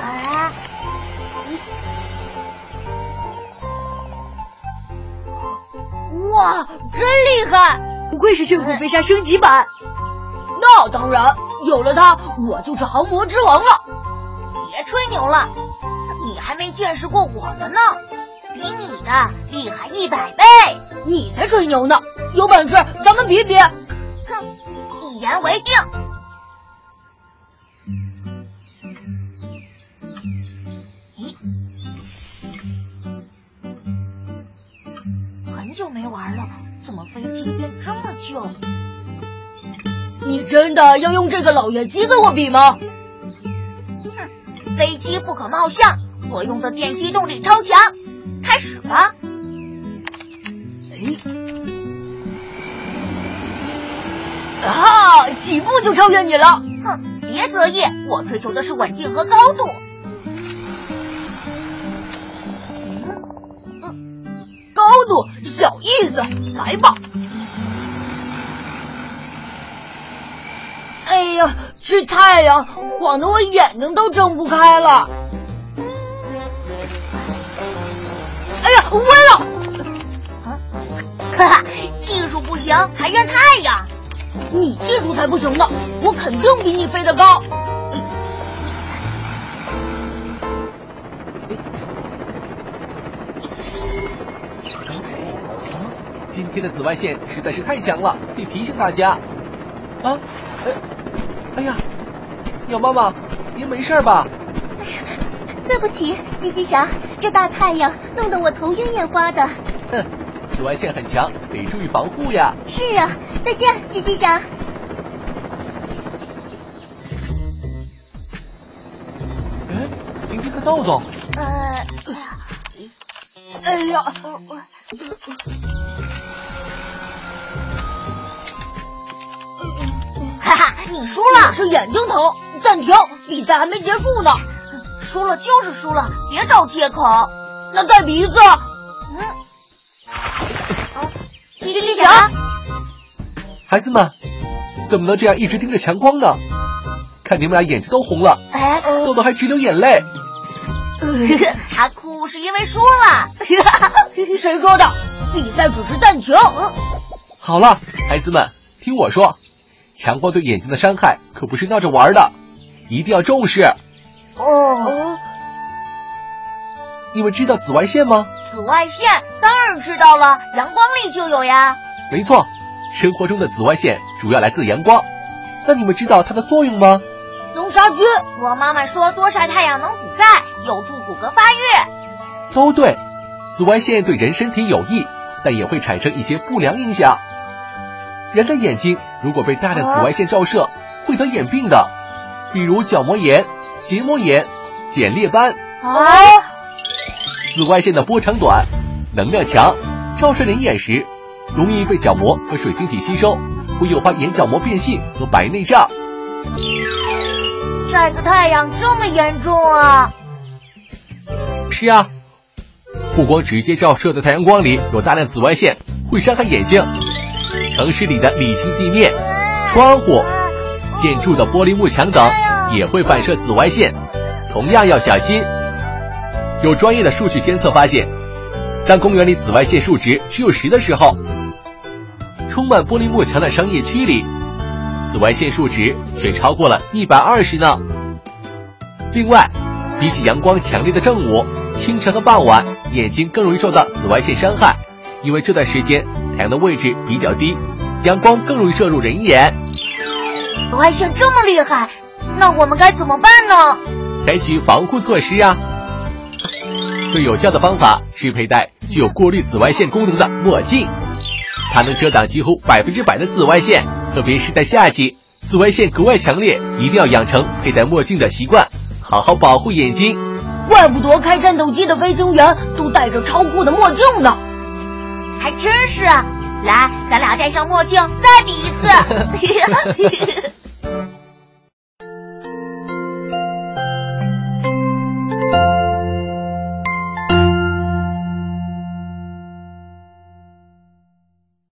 啊！哇，真厉害！不愧是炫酷飞鲨升级版。那当然，有了它，我就是航模之王了。别吹牛了，你还没见识过我的呢，比你的厉害一百倍。你才吹牛呢！有本事咱们比比。哼，一言为定。你真的要用这个老爷机跟我比吗？哼，飞机不可貌相，我用的电机动力超强。开始吧。哎，啊！几步就超越你了。哼，别得意，我追求的是稳定和高度。高度小意思，来吧。哎呀，这太阳晃得我眼睛都睁不开了。哎呀，歪了！啊，哈哈，技术不行还怨太阳？你技术才不行呢，我肯定比你飞得高。今天的紫外线实在是太强了，得提醒大家。啊，哎，哎呀，鸟妈妈，您没事吧？哎呀，对不起，吉吉祥，这大太阳弄得我头晕眼花的。哼，紫外线很强，得注意防护呀。是啊，再见，吉吉祥。哎，您这个豆豆。呃，哎呀，哈你输了，是眼睛疼。暂停，比赛还没结束呢。输了就是输了，别找借口。那再比一次。嗯。啊，吉吉祥，孩子们，怎么能这样一直盯着强光呢？看你们俩眼睛都红了，哎，豆豆还直流眼泪。他哭是因为输了。谁说的？比赛只是暂停。好了，孩子们，听我说，强光对眼睛的伤害可不是闹着玩的，一定要重视。哦，你们知道紫外线吗？紫外线当然知道了，阳光里就有呀。没错，生活中的紫外线主要来自阳光。那你们知道它的作用吗？能杀菌。我妈妈说多晒太阳能补钙，有助骨骼发育。都对，紫外线对人身体有益，但也会产生一些不良影响。人的眼睛如果被大量紫外线照射，会得眼病的，比如角膜炎、结膜炎、睑裂斑。啊！紫外线的波长短，能量强，照射人眼时，容易被角膜和水晶体吸收，会诱发眼角膜变性和白内障。晒个太阳这么严重啊？是啊，不光直接照射的太阳光里有大量紫外线，会伤害眼睛。城市里的沥青地面、窗户、建筑的玻璃幕墙等也会反射紫外线，同样要小心。有专业的数据监测发现，当公园里紫外线数值只有十的时候，充满玻璃幕墙的商业区里，紫外线数值却超过了一百二十呢。另外，比起阳光强烈的正午、清晨和傍晚，眼睛更容易受到紫外线伤害，因为这段时间太阳的位置比较低，阳光更容易射入人眼。紫外线这么厉害，那我们该怎么办呢？采取防护措施啊！最有效的方法是佩戴具有过滤紫外线功能的墨镜，它能遮挡几乎百分之百的紫外线，特别是在夏季，紫外线格外强烈，一定要养成佩戴墨镜的习惯，好好保护眼睛。怪不得开战斗机的飞行员都戴着超酷的墨镜呢。还真是，来，咱俩戴上墨镜再比一次。